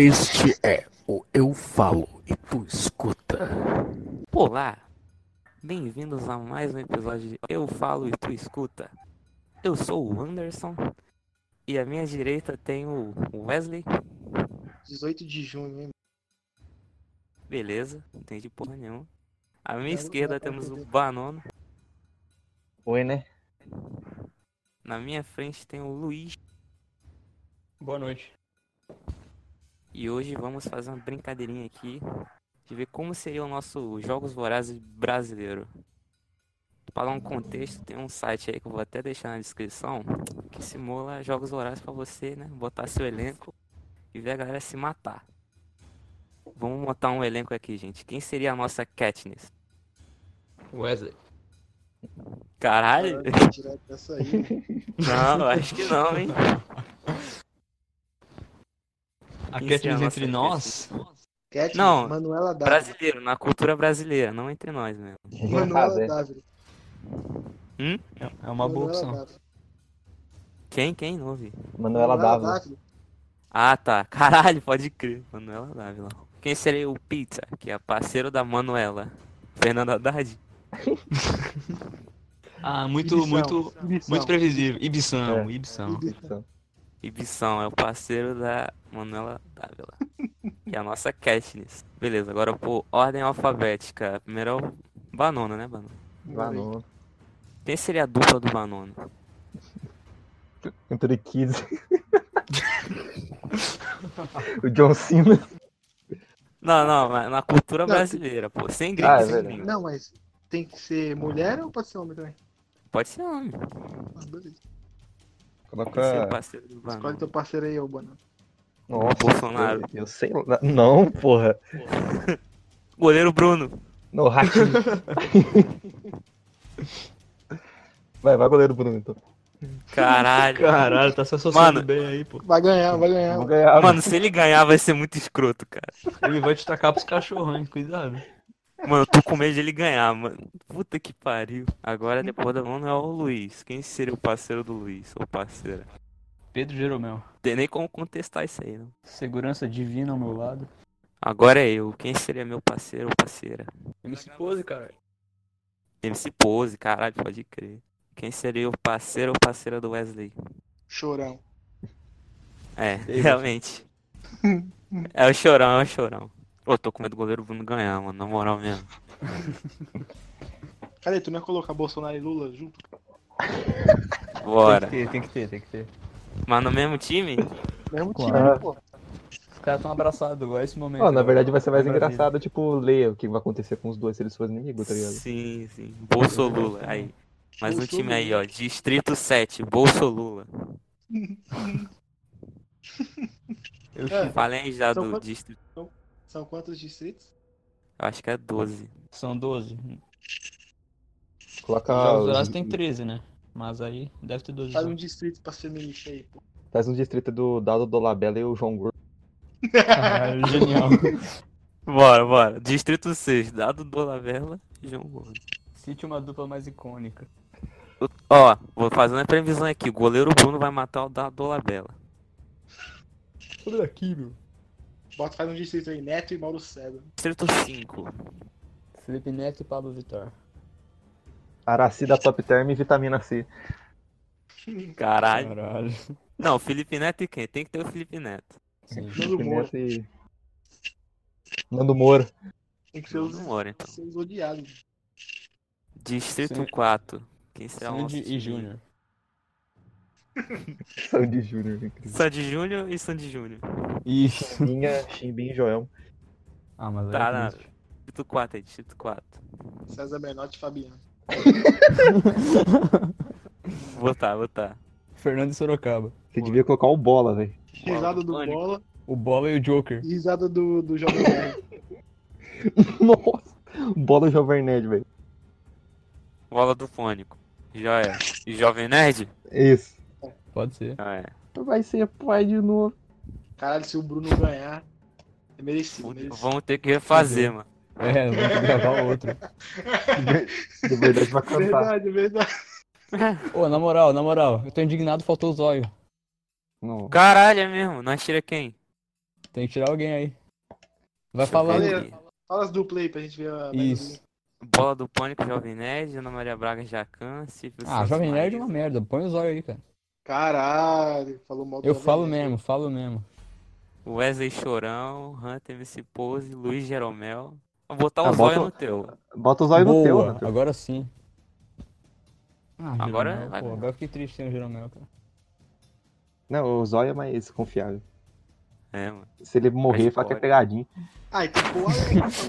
Este é o Eu Falo e Tu Escuta. Olá, bem-vindos a mais um episódio de Eu Falo e Tu Escuta. Eu sou o Anderson e à minha direita tem o Wesley. 18 de junho, hein? Beleza, não entendi porra nenhuma. À minha Não, esquerda temos o. Banono. Oi, né? Na minha frente tem o Luiz. Boa noite. E hoje vamos fazer uma brincadeirinha aqui de ver como seria o nosso Jogos Vorazes brasileiro. Para dar um contexto, tem um site aí que eu vou até deixar na descrição que simula Jogos Vorazes para você, né? Botar seu elenco e ver a galera se matar. Vamos montar um elenco aqui, gente. Quem seria a nossa Katniss? Wesley. Caralho? Caralho, aí. Não, acho que não, hein? A Katniss entre nós? Cat, Não, Manuela Dávila. Brasileiro, na cultura brasileira, não entre nós mesmo. Manuela. Dávila. Hum? É é uma boa Manuela opção. Dávila. Quem? Quem? Não ouvi. Manuela Dávila. Ah, tá. Caralho, pode crer. Manuela Dávila. Quem seria o Pizza, que é parceiro da Manuela? Fernando Haddad? Ah, muito, Ibição. muito, Ibição. muito previsível. Ibição, É. Ibição. Ibição. Ibição é o parceiro da Manuela Dávila. que é a nossa Katniss. Beleza, agora por ordem alfabética. Primeiro é o Banona, né, Banona? No Quem seria a dupla do Banona? Anthony Kids. o John Cena. Não, não, mas na cultura Não, brasileira, pô. Sem gringo, Ah, é sem gringo. Não, mas tem que ser mulher ou pode ser homem também? Pode ser homem. Ah, beleza. Coloca. Escolhe teu parceiro aí, ô Banana. Nossa, Bolsonaro. Eu, eu sei lá. Não, porra. Goleiro Bruno. No ratinho. vai, vai, goleiro Bruno, então. Caralho. Caralho, tá se associando Mano. bem aí, pô. Vai ganhar, vai ganhar. Vou ganhar. Mano, se ele ganhar vai ser muito escroto, cara. Ele vai te tacar pros cachorros, hein? Cuidado. Mano, eu tô com medo de ele ganhar, mano. Puta que pariu. Agora, depois da mão, é o Luiz. Quem seria o parceiro do Luiz? Ou parceira? Pedro Jeromel. Tem nem como contestar isso aí, não. Segurança divina ao meu lado. Agora é eu. Quem seria meu parceiro ou parceira? MC Pose, cara. MC Pose, caralho, pode crer. Quem seria o parceiro ou parceira do Wesley? Chorão. É, Ei, realmente. É o chorão, é o chorão. Pô, tô com medo do goleiro Bruno ganhar, mano. Na moral mesmo. Cadê? Tu não ia colocar Bolsonaro e Lula junto? Bora. Tem que ter, tem que ter, tem que ter. Mas no mesmo time? Mesmo time, Claro. pô. Os caras tão abraçados igual esse momento. Ó, na verdade vai ser mais engraçado, tipo, ler o que vai acontecer com os dois se eles forem inimigos, tá ligado? Sim, sim. Bolsolula. Aí. Mais um Bolso time aí, Lula. ó. Distrito 7, Bolsolula. Eu É. Falem aí já São do quantos? distrito. São quantos distritos? Eu acho que é 12. São 12. Coloca. Jogos os- Horários tem 13, né? Mas aí deve ter 12. Faz um distrito pra ser ministro aí, pô. Faz um distrito do Dado Dolabella e o João Gordo. Caralho, genial. Bora, bora. Distrito 6, Dado Dolavela e João Gordo. Cite uma dupla mais icônica. Ó, vou fazer uma previsão aqui. O goleiro Bruno vai matar o Dado Dolabella. Olha aqui, meu. Bota, faz um distrito aí, Neto e Mauro César. Distrito 5. Felipe Neto e Pablo Vittar. Araci da Top Term e Vitamina C. Caralho. Caralho. Não, Felipe Neto e quem? Tem que ter o Felipe Neto. Sim. Nando Felipe Moura. Neto e. Nando Moura. Tem que ser os, então. ser os odiados. Distrito Sim. 4. Quem será o nosso e Júnior. Sandy Júnior, incrível. Sandy Júnior e Sandy Júnior. Isso. Minha, Chimbim e Joel. Ah, mas Tá, é na- triste. Distrito 4 aí, Distrito 4. César Menotti e Fabiano. Vou tá, vou tá. Fernando e Sorocaba. Você devia colocar o bola, velho. Risada do Pânico. Bola O Bola e o Joker. e risada do, do Jovem Nerd. Nossa! Bola Jovem Nerd, velho. Bola do Fônico. Joia. E Jovem Nerd? Isso. Pode ser. Ah, é. Vai ser pai de novo. Caralho, se o Bruno ganhar, é merecido. merecido. Vamos ter que refazer, mano. É, vamos ter que gravar outro. De verdade vai cantar. Verdade, verdade. Ô, na moral, na moral, eu tô indignado, faltou o zóio. Não. Caralho, é mesmo. Nós tira quem? Tem que tirar alguém aí. Vai falando. Fala as duplas aí pra gente ver a. Isso. Bola do Pânico, Jovem Nerd, Ana Maria Braga, Jacan, Ah, Jovem Nerd é uma merda. Põe os olhos aí, cara. Caralho, falou mal do Eu falo Nerd. mesmo, falo mesmo. Wesley Chorão, Hunter MC Pose, Luiz Jeromel. Vou botar Ah, o bota zóio o- no teu. Bota os olhos no teu, Boa, né? agora sim. Ah, Agora Jeromel, vai- pô, agora eu fiquei triste sem o Jeromel, cara. Não, o zóio é mais confiável. É, mano. Se ele morrer, fala que é. Ah, então pô o Alec.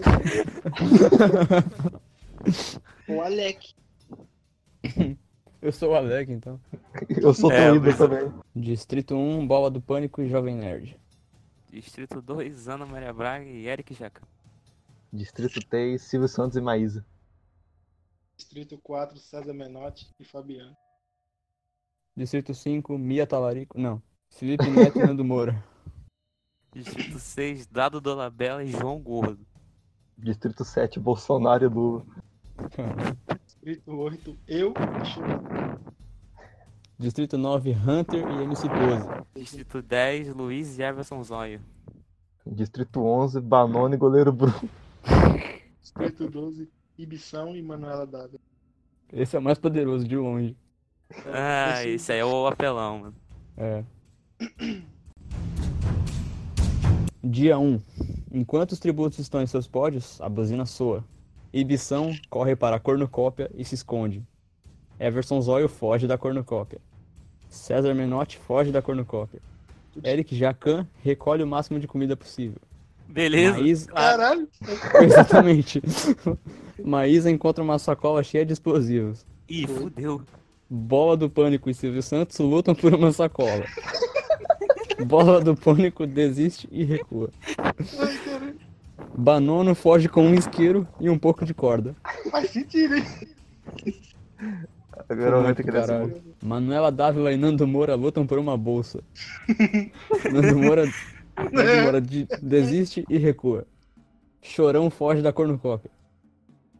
o Alec. Eu sou o Alec, então. Eu sou É, teu também. Distrito 1, Bola do Pânico e Jovem Nerd. Distrito 2, Ana Maria Braga e Eric Jacan. Distrito 3, Silvio Santos e Maísa. Distrito 4, César Menotti e Fabiano. Distrito 5, Mia Talarico. Não. Felipe Neto e Nando Moura. Distrito 6, Dado Dolabella e João Gordo. Distrito 7, Bolsonaro e Lula. Distrito 8, eu e Chorão. Distrito 9, Hunter e MC Pose. Distrito 10, Luiz e Everson Zóio. Distrito 11, Banone e Goleiro Bruno. Distrito 12, Ibição e Manuela Dávila. Esse é o mais poderoso, de longe. Ah, esse- esse aí é o apelão, mano. É. Dia 1. Enquanto os tributos estão em seus pódios, a buzina soa. Ibição corre para a cornucópia e se esconde. Everson Zóio foge da cornucópia. César Menotti foge da cornucópia. Eric Jacan recolhe o máximo de comida possível. Beleza? Maísa... Caralho. Exatamente. Maísa encontra uma sacola cheia de explosivos. Ih, fudeu. Bola do Pânico e Silvio Santos lutam por uma sacola. Bola do Pânico desiste e recua. Banono foge com um isqueiro e um pouco de corda. Faz sentido, hein? Agora eu vou Muito ter que dar. Manuela Dávila e Nando Moura lutam por uma bolsa. Nando Moura, Nando Moura de- desiste e recua. Chorão foge da cornucópia.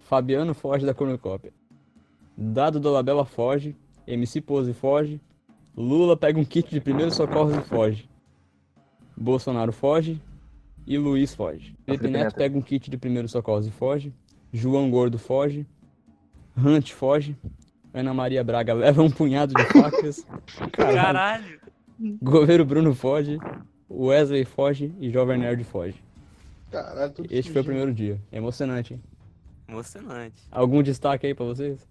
Fabiano foge da cornucópia. Dado Dolabella foge. MC Pose foge. Lula pega um kit de primeiros socorros e foge. Bolsonaro foge. E Luiz foge. Felipe Felipe Neto Neto. pega um kit de primeiros socorros e foge. João Gordo foge. Hunt foge. Ana Maria Braga leva um punhado de facas. Caralho. Caralho. Governo Bruno foge. Wesley foge e Jovem Nerd foge. Caralho, tudo Este foi o primeiro dia. Emocionante, hein? Emocionante. Algum destaque aí pra vocês?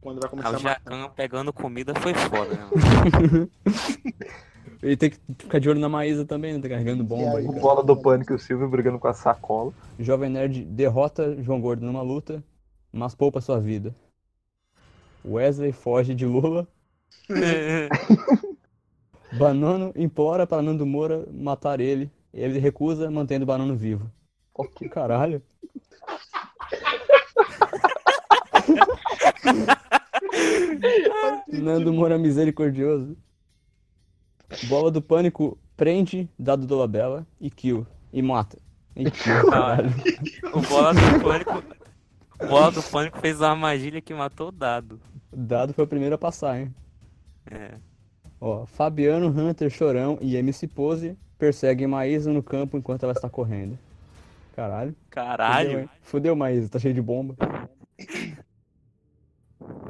Quando vai Ah, começar o a matar. Jacan pegando comida foi foda, né? Ele tem que ficar de olho na Maísa também, né? Tá carregando bomba aí. O. Bola do Pânico e o Silvio brigando com a sacola. Jovem Nerd derrota João Gordo numa luta, mas poupa sua vida. Wesley foge de Lula. Banano implora para Nando Moura matar ele. Ele recusa, mantendo o Banano vivo. Ok. Caralho. Nando Moura misericordioso. Bola do pânico prende Dado Dolabella e kill. E mata. E kill, caralho. o Bola do Pânico. O Bola do Pânico fez uma armadilha que matou o dado. Dado foi o primeiro a passar, hein? É. Ó, Fabiano, Hunter, Chorão e MC Pose perseguem Maísa no campo enquanto ela está correndo. Caralho. Fudeu, Caralho. hein? Fudeu, Maísa, tá cheio de bomba.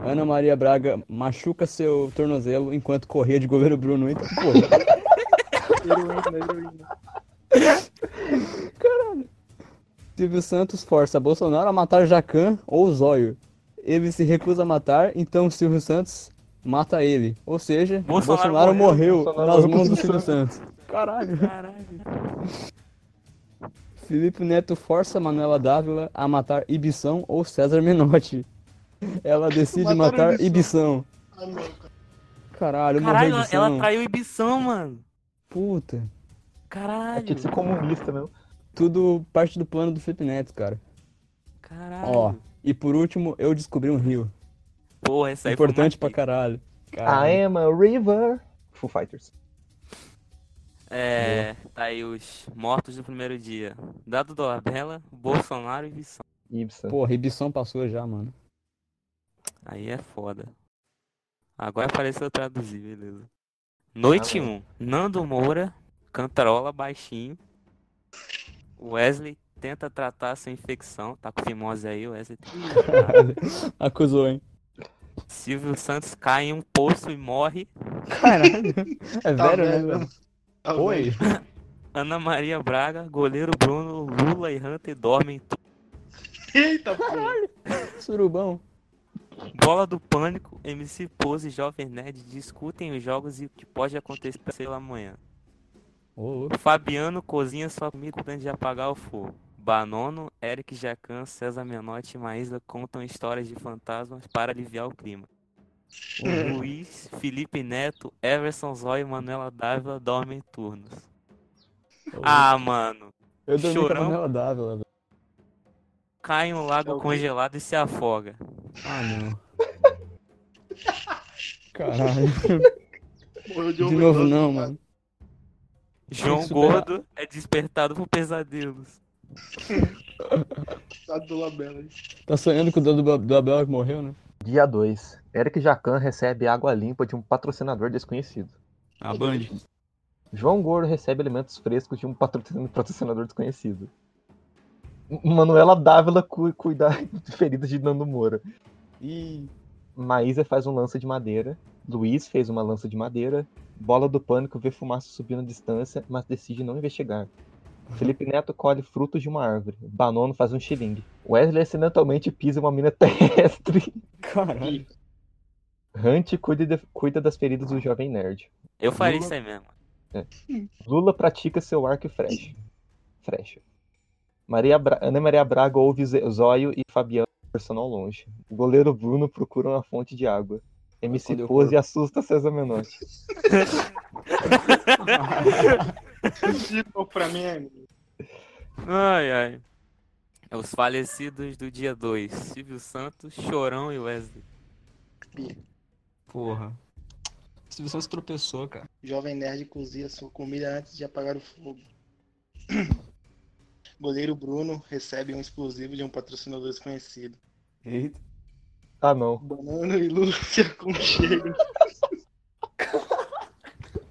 Ana Maria Braga machuca seu tornozelo enquanto corria de goleiro Bruno. Então, heroína. Silvio Santos força Bolsonaro a matar Jacan ou Zóio. Ele se recusa a matar, então Silvio Santos mata ele. Ou seja, Bolsonaro Bolsonaro, morreu, morreu, Bolsonaro nas mãos do Silvio Santos. Caralho. Caralho. Felipe Neto força Manuela Dávila a matar Ibição ou César Menotti. Ela decide Mataram matar Ibição. Cara. Caralho, Caralho, ela, Ibição. ela traiu Ibição, mano. Puta. Caralho. Tinha que ser comunista mesmo. Tudo parte do plano do Felipe Neto, cara. Caralho. Ó, e por último, eu descobri um rio. Porra, essa aí foi Importante pra mais- caralho. I Caralho. am a river. Foo Fighters. É, tá aí os mortos do primeiro dia. Dado Dolabella, Bolsonaro e Ibição. Ibsen. Porra, Ibição passou já, mano. Aí é foda. Agora apareceu traduzir, beleza. Noite Ah, 1. Nando Moura, cantarola baixinho. Wesley tenta tratar sua infecção. Tá com fimose aí, Wesley. Acusou, hein? Silvio Santos cai em um poço e morre. Caralho. É Tá velho, né, velho. Tá Oi. Ana Maria Braga, goleiro Bruno, Lula e Hunter dormem. Eita, porra. Surubão. Bola do Pânico, MC Pose e Jovem Nerd discutem os jogos e o que pode acontecer pela amanhã. Louco. Fabiano cozinha sua comida antes de apagar o fogo. Banono, Eric Jacan, César Menotti e Maísa contam histórias de fantasmas para aliviar o clima. O Luiz, Felipe Neto, Everson Zóio e Manuela Dávila dormem turnos. Ô, Ah, mano. Eu dormi com a. Manuela Dávila. Cai em um lago Alguém- congelado e se afoga. Ah, não. Caralho. Morreu De overdose, novo não, cara. mano. João. Gordo é despertado por pesadelos. Tá do Labela aí. Tá sonhando com o do, do Abel que morreu, né? Dia 2. Eric Jacan recebe água limpa de um patrocinador desconhecido. A Band. João Gordo recebe alimentos frescos de um patrocin- patrocinador desconhecido. Manuela Dávila cu cuida de feridas de Nando Moura. Ih. Maísa faz um lança de madeira. Luiz fez uma lança de madeira. Bola do Pânico vê fumaça subindo à distância, mas decide não investigar. Felipe Neto colhe frutos de uma árvore. Banono faz um xilingue. Wesley acidentalmente pisa uma mina terrestre. Caralho. Hunt cuida, de- cuida das feridas do jovem nerd. Eu faria Lula- isso aí mesmo. Lula pratica seu arco e flecha. Frecha. Maria Bra- Ana Maria Braga ouve Zóio e Fabiano conversando ao longe. O goleiro Bruno procura uma fonte de água. MC Escondeu o Pose assusta César Menotti. Tipo, pra mim é. Ai, ai. É os falecidos do dia 2. Silvio Santos, Chorão e Wesley. Porra. Silvio Santos tropeçou, cara. Jovem Nerd cozinha sua comida antes de apagar o fogo. Goleiro Bruno recebe um explosivo de um patrocinador desconhecido. Eita. Ah, não. Banana e se aconchegam.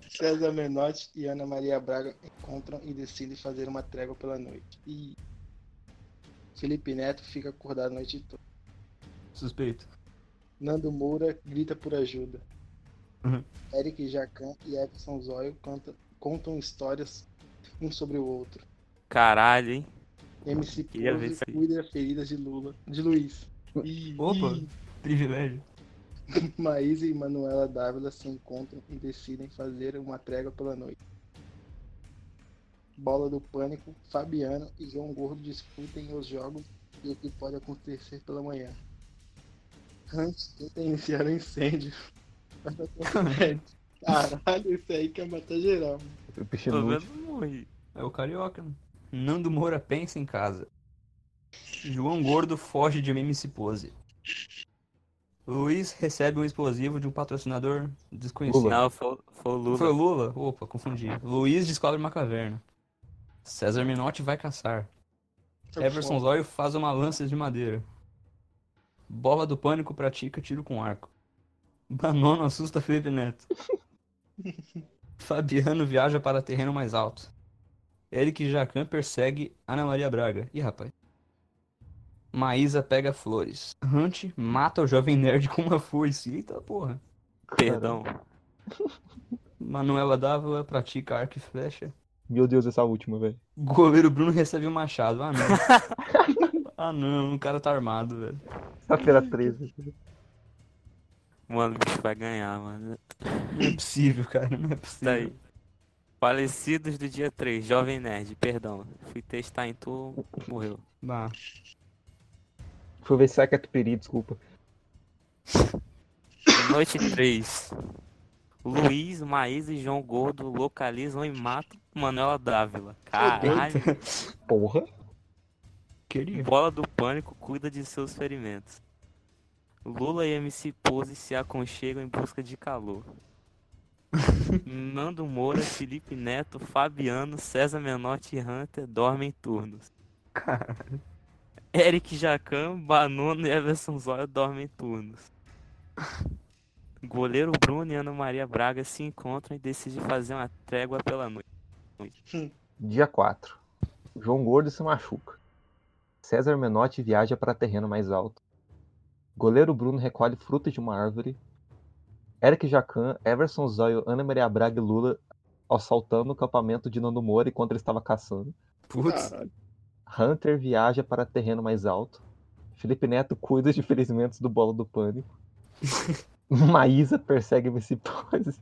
César Menotti e Ana Maria Braga encontram e decidem fazer uma trégua pela noite. E Felipe Neto fica acordado a noite toda. Suspeito. Nando Moura grita por ajuda. Uhum. Eric Jacan e Everson Zóio conta- contam histórias um sobre o outro. Caralho, hein? MC Queria ver Pose isso cuida das feridas de Lula, de Luiz. E, Opa. e Privilégio. Maísa e Manuela Dávila se encontram e decidem fazer uma trégua pela noite. Bola do Pânico, Fabiano e João Gordo discutem os jogos e o que pode acontecer pela manhã. Hunt tenta iniciar o incêndio. Caralho, esse aí quer matar geral. mano. Peixe Tô nude. vendo morrer. É o carioca. né? Nando Moura pensa em casa. João Gordo foge de MC Pose. Luiz recebe um explosivo de um patrocinador desconhecido. Lula. Não, foi, foi o Lula. Foi o Lula? Opa, confundi. Luiz descobre uma caverna. César Minotti vai caçar. Everson Zóio faz uma lança de madeira. Bola do Pânico pratica tiro com arco. Banono assusta Felipe Neto. Fabiano viaja para terreno mais alto. Eric Jacan persegue Ana Maria Braga. Ih, rapaz. Maísa pega flores. Hunt mata o jovem nerd com uma foice. Eita porra. Perdão. Manuela Dávila pratica arco e flecha. Meu Deus, essa última, velho. Goleiro Bruno recebe um machado. Ah, não. ah, não. O cara tá armado, velho. Sexta-feira 13. Mano, o bicho vai ganhar, mano. Não é possível, cara. Não é possível. Tá aí. Falecidos do dia 3. Jovem Nerd, perdão. Fui testar em tu, morreu. Bah. Deixa eu ver se sai Catupiry, desculpa. Noite 3. Luiz, Maísa e João Gordo localizam e matam Manuela Dávila. Caralho. Porra. Queria. Bola do Pânico cuida de seus ferimentos. Lula e MC Pose se aconchegam em busca de calor. Nando Moura, Felipe Neto, Fabiano, César Menotti e Hunter dormem em turnos. Eric Jacan, Banono e Everson Zóio dormem em turnos. Goleiro Bruno e Ana Maria Braga se encontram e decidem fazer uma trégua pela noite. Dia 4. João Gordo se machuca. César Menotti viaja para terreno mais alto. Goleiro Bruno recolhe frutas de uma árvore. Eric Jacan, Everson Zóio, Ana Maria Braga e Lula assaltando o acampamento de Nando Moura enquanto ele estava caçando. Putz. Caralho. Hunter viaja para terreno mais alto. Felipe Neto cuida de ferimentos do bolo do pânico. Maísa persegue MC Pose.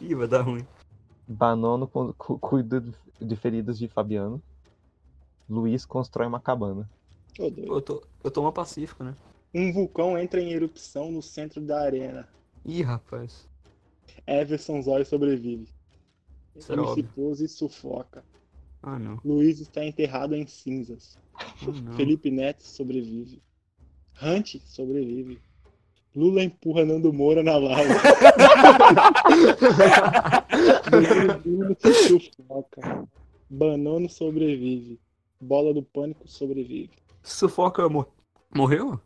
Ih, vai dar ruim. Banono cu- cu- cuida de- feridas de Fabiano. Luiz constrói uma cabana. Eu tô, eu tô uma pacífico, né? Um vulcão entra em erupção no centro da arena. Ih, rapaz. Everson Zóio sobrevive. Era MC óbvio. Pose sufoca. Ah, não. Luiz está enterrado em cinzas. Ah, não. Felipe Neto sobrevive. Hunt sobrevive. Lula empurra Nando Moura na lava. Sufoca. Banano sobrevive. Bola do pânico sobrevive. Sufoca mor... morreu?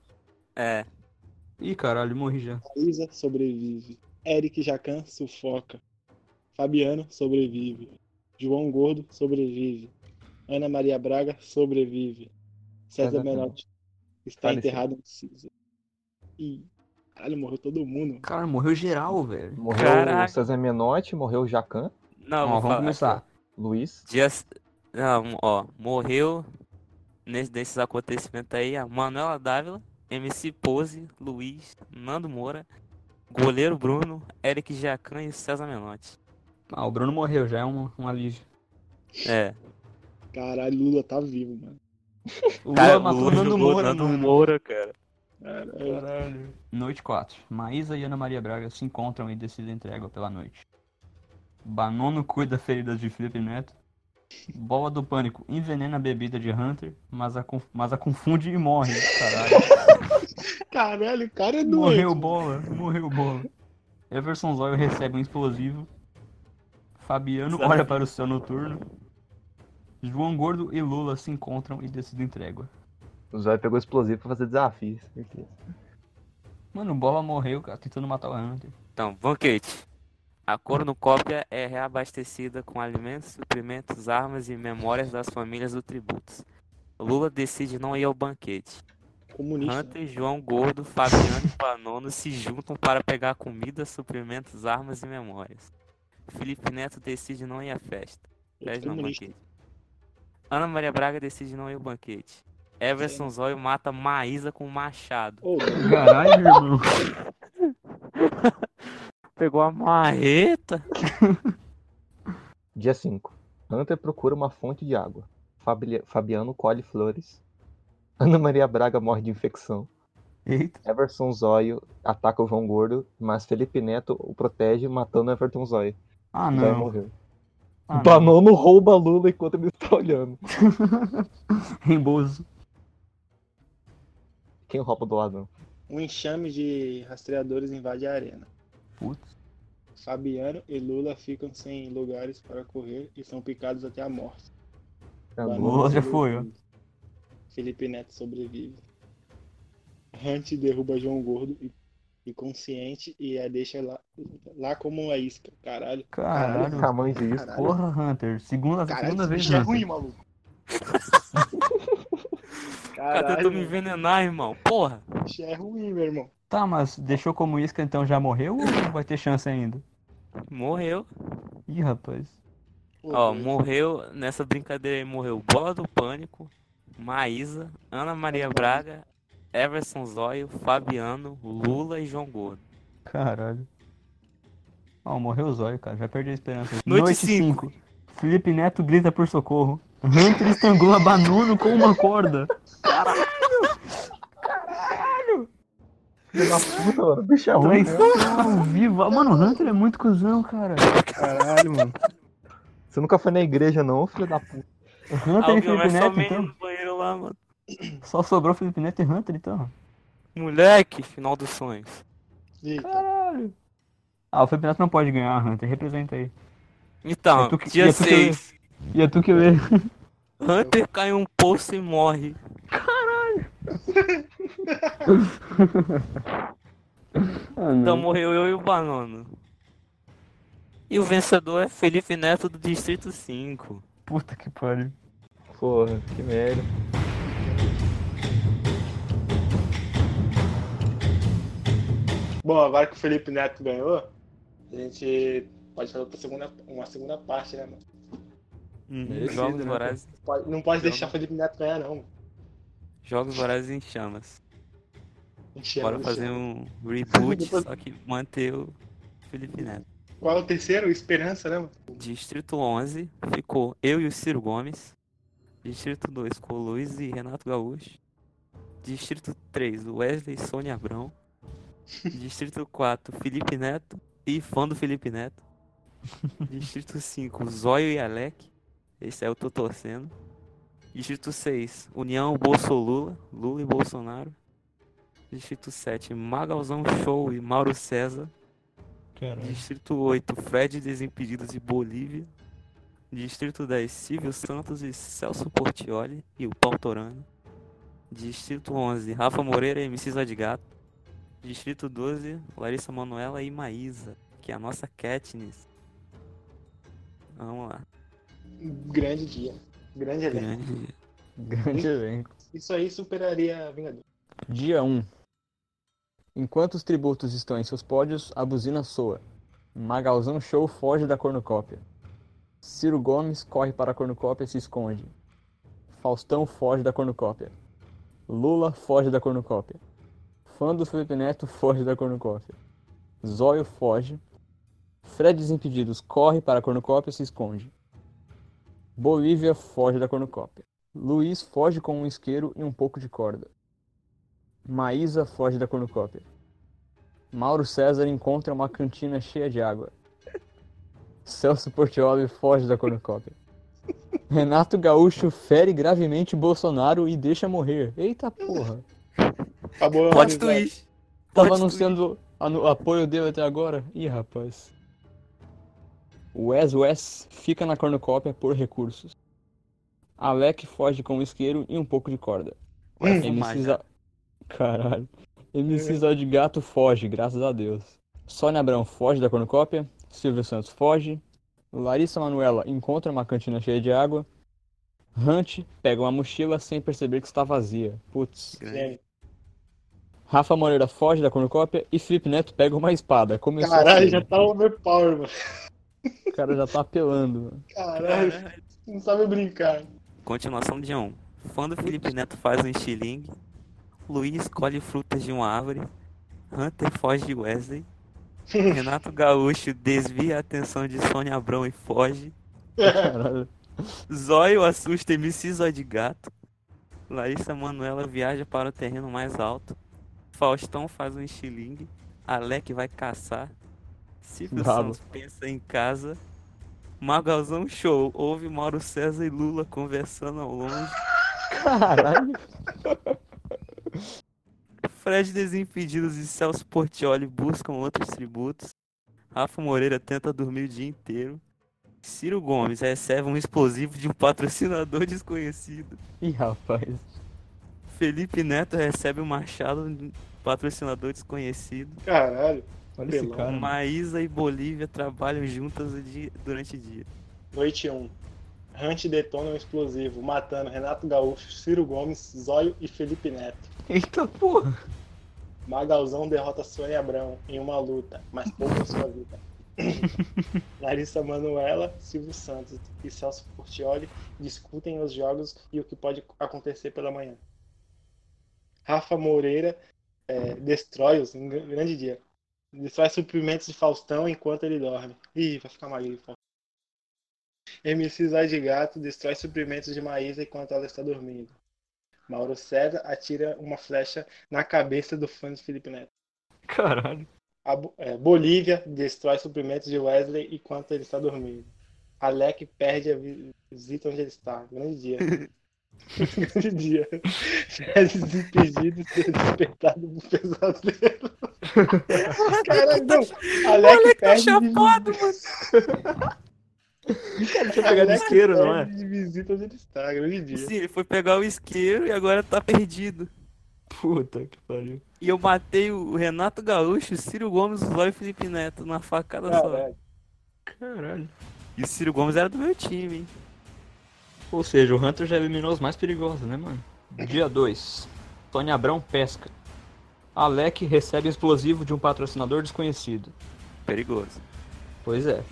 É. Ih, caralho, morri já. Isa sobrevive. Eric Jacan sufoca. Fabiano sobrevive. João Gordo sobrevive. Ana Maria Braga sobrevive. César Menotti está Faleceu. enterrado em cinza. Ih, caralho, morreu todo mundo. Cara, morreu geral, velho. Morreu Caraca. o César Menotti, morreu o Jacan, Não, vamos falar. começar. Luiz. Dias... Não, ó, morreu nesse, nesses acontecimentos aí a Manuela Dávila, MC Pose, Luiz, Nando Moura, goleiro Bruno, Eric Jacan e César Menotti. Ah, o Bruno morreu, já é um, um alívio. É. Caralho, Lula tá vivo, mano. O Lula Cara, matou Lula Nando Moura, Nando mano. Moura, cara. Caralho. Caralho. Noite 4. Maísa e Ana Maria Braga se encontram e decidem trégua pela noite. Banono cuida feridas de Felipe Neto. Bola do Pânico envenena a bebida de Hunter, mas a, conf- mas a confunde e morre. Caralho. Caralho, o cara é doente. Morreu bola, morreu bola. Everson Zóio recebe um explosivo. Fabiano Sabe? olha para o céu noturno. João Gordo e Lula se encontram e decidem trégua. O Zóio pegou explosivo pra fazer desafio, certeza. Mano, o Bola morreu, cara, tentando matar o Hunter. Então, banquete. A cornucópia é reabastecida com alimentos, suprimentos, armas e memórias das famílias do tributos. Lula decide não ir ao banquete. Comunista. Hunter, João Gordo, Fabiano e Panono se juntam para pegar comida, suprimentos, armas e memórias. Felipe Neto decide não ir à festa. Pede não banquete. Ana Maria Braga decide não ir ao banquete. Everson Zóio mata Maísa com machado. Doido. Caralho, irmão. Pegou a marreta. Dia 5. Hunter procura uma fonte de água. Fabiano colhe flores. Ana Maria Braga morre de infecção. Eita. Everson Zóio ataca o João Gordo, mas Felipe Neto o protege, matando Everton Zóio. Ah, Zóio não. morreu. Ah, não. Banono rouba Lula enquanto ele está olhando. Reembolso. Quem rouba do ladrão? Um enxame de rastreadores invade a arena. Putz. Fabiano e Lula ficam sem lugares para correr e são picados até a morte. Banana Lula já foi, ó. Felipe Neto sobrevive. Hunt derruba João Gordo e, e consciente e a deixa lá, lá como uma isca. Caralho. Caralho. Tamanho disso. Caralho. Porra, Hunter. Segunda, Caralho, segunda vez, bicho é Hunter. ruim, maluco. O cara Caralho, tentou me envenenar, irmão. Porra. Bicho é ruim, meu irmão. Tá, mas deixou como isca, então já morreu ou vai ter chance ainda? Morreu. Ih, rapaz. Ó, doido. morreu. Nessa brincadeira aí morreu Bola do Pânico, Maísa, Ana Maria Braga, Everson Zóio, Fabiano, Lula e João Gordo. Caralho. Ó, morreu o zóio, cara. Já perdi a esperança. Noite cinco. Felipe Neto grita por socorro. Hunter estrangula Banono com uma corda. Filho da puta, mano. O bicho é ruim. né? Ao vivo. Ah, Mano, o Hunter é muito cuzão, cara. Caralho, mano. Você nunca foi na igreja, não, filho da puta. Hunter e Felipe Neto, então. Lá, mano. Só sobrou Felipe Neto e Hunter, então. Moleque, final dos sonhos. Eita. Caralho. Ah, o Felipe Neto não pode ganhar, Hunter. Representa aí. Então, E tu que- dia e tu que- 6. E é tu que lê. Hunter cai em um poço e morre. Ah, Então morreu eu e o Banano. E o vencedor é Felipe Neto do Distrito 5. Puta que pariu. Porra, que merda. Bom, agora que o Felipe Neto ganhou, a gente pode fazer outra segunda, uma segunda parte, né, mano? Merecido, Jogos né, Vorazes. Pode- não pode Jogo. deixar o Felipe Neto ganhar, não. mano. Jogos Vorazes em chamas. Encheu, Bora encheu. fazer um reboot, Depois- só que manter o Felipe Neto. Qual é o terceiro? Esperança, né, mano? Distrito 11 ficou eu e o Ciro Gomes. Distrito 2 ficou Luiz e Renato Gaúcho. Distrito 3, Wesley e Sônia Abrão. Distrito 4, Felipe Neto e fã do Felipe Neto. Distrito 5, Zóio e Alec. Esse aí eu tô torcendo. Distrito 6, União Bolsolula, Lula e Bolsonaro. Distrito 7, Magalzão Show e Mauro César. Caralho. Distrito 8, Fred Desimpedidos e Bolívia. Distrito 10, Silvio Santos e Celso Portioli e o Pautorano. Distrito 11, Rafa Moreira e MC Zé de Gato. Distrito 12, Larissa Manoela e Maísa, que é a nossa Katniss. Vamos lá. Grande dia. Grande elenco. Grande. Grande elenco. Isso aí superaria Vingador. Dia 1. Enquanto os tributos estão em seus pódios, a buzina soa. Magalzão Show foge da cornucópia. Ciro Gomes corre para a cornucópia e se esconde. Faustão foge da cornucópia. Lula foge da cornucópia. Fã do Felipe Neto foge da cornucópia. Zóio foge. Fred Desimpedidos corre para a cornucópia e se esconde. Bolívia foge da cornucópia. Luiz foge com um isqueiro e um pouco de corda. Maísa foge da cornucópia. Mauro César encontra uma cantina cheia de água. Celso Portioli foge da cornucópia. Renato Gaúcho fere gravemente Bolsonaro e deixa morrer. Eita porra. Acabou a amizade. twist. Tava Plot anunciando anu- apoio dele até agora? Ih, rapaz. Wes Wes fica na cornucópia por recursos. Alec foge com um isqueiro e um pouco de corda. Vai fumar MC já. Za... Caralho. MC Zó de Gato foge, graças a Deus. Sônia Abrão foge da cornucópia. Silvio Santos foge. Larissa Manuela encontra uma cantina cheia de água. Hunt pega uma mochila sem perceber que está vazia. Putz. Rafa Moreira foge da cornucópia e Felipe Neto pega uma espada. Começou Caralho, assim. já tá overpower, mano. O cara já tá apelando. mano. Caralho, não sabe brincar. Continuação de 1. Fã do Felipe Neto faz um estilingue. Luiz colhe frutas de uma árvore. Hunter foge de Wesley. Renato Gaúcho desvia a atenção de Sônia Abrão e foge. Caralho. Zóio assusta MC Zóio de Gato. Larissa Manuela viaja para o terreno mais alto. Faustão faz um estilingue. Alec vai caçar. Silvio. Santos pensa em casa. Magalzão Show. Ouve Mauro César e Lula conversando ao longe. Caralho. Fred Desimpedidos e Celso Portioli buscam outros tributos. Rafa Moreira tenta dormir o dia inteiro. Ciro Gomes recebe um explosivo de um patrocinador desconhecido. Ih, rapaz. Felipe Neto recebe um machado de um patrocinador desconhecido. Caralho. Olha esse Pelão. cara. mano. Maísa e Bolívia trabalham juntas durante o dia. Noite 1. Hunt detona um explosivo, matando Renato Gaúcho, Ciro Gomes, Zóio e Felipe Neto. Eita porra. Magalzão derrota Sônia Abrão em uma luta, mas poupa sua vida. Larissa Manuela, Silvio Santos e Celso Portioli discutem os jogos e o que pode acontecer pela manhã. Rafa Moreira é, destrói os um gr- grande dia. Destrói suprimentos de Faustão enquanto ele dorme. Ih, vai ficar magrinho. MC Zóio de Gato destrói suprimentos de Maísa enquanto ela está dormindo. Mauro César atira uma flecha na cabeça do fã de Felipe Neto. Caralho. A Bo- é, Bolívia destrói suprimentos de Wesley enquanto ele está dormindo. Alec perde a vi- visita onde ele está. Grande dia. Grande dia. Fred desimpedido ser despertado do pesadelo. Caralho, não. Alec tá perde chapado, mano. Eu pegar de isqueiro, não é? de visita onde ele está. Grande dia. Sim, ele foi pegar o isqueiro e agora tá perdido. Puta que pariu. E eu matei o Renato Gaúcho, o Ciro Gomes, o Zóio e o Felipe Neto na facada só. Caralho. Caralho. E o Ciro Gomes era do meu time, hein? Ou seja, o Hunter já eliminou os mais perigosos, né, mano? Dia 2. Tony Abrão pesca. Alec recebe explosivo de um patrocinador desconhecido. Perigoso. Pois é.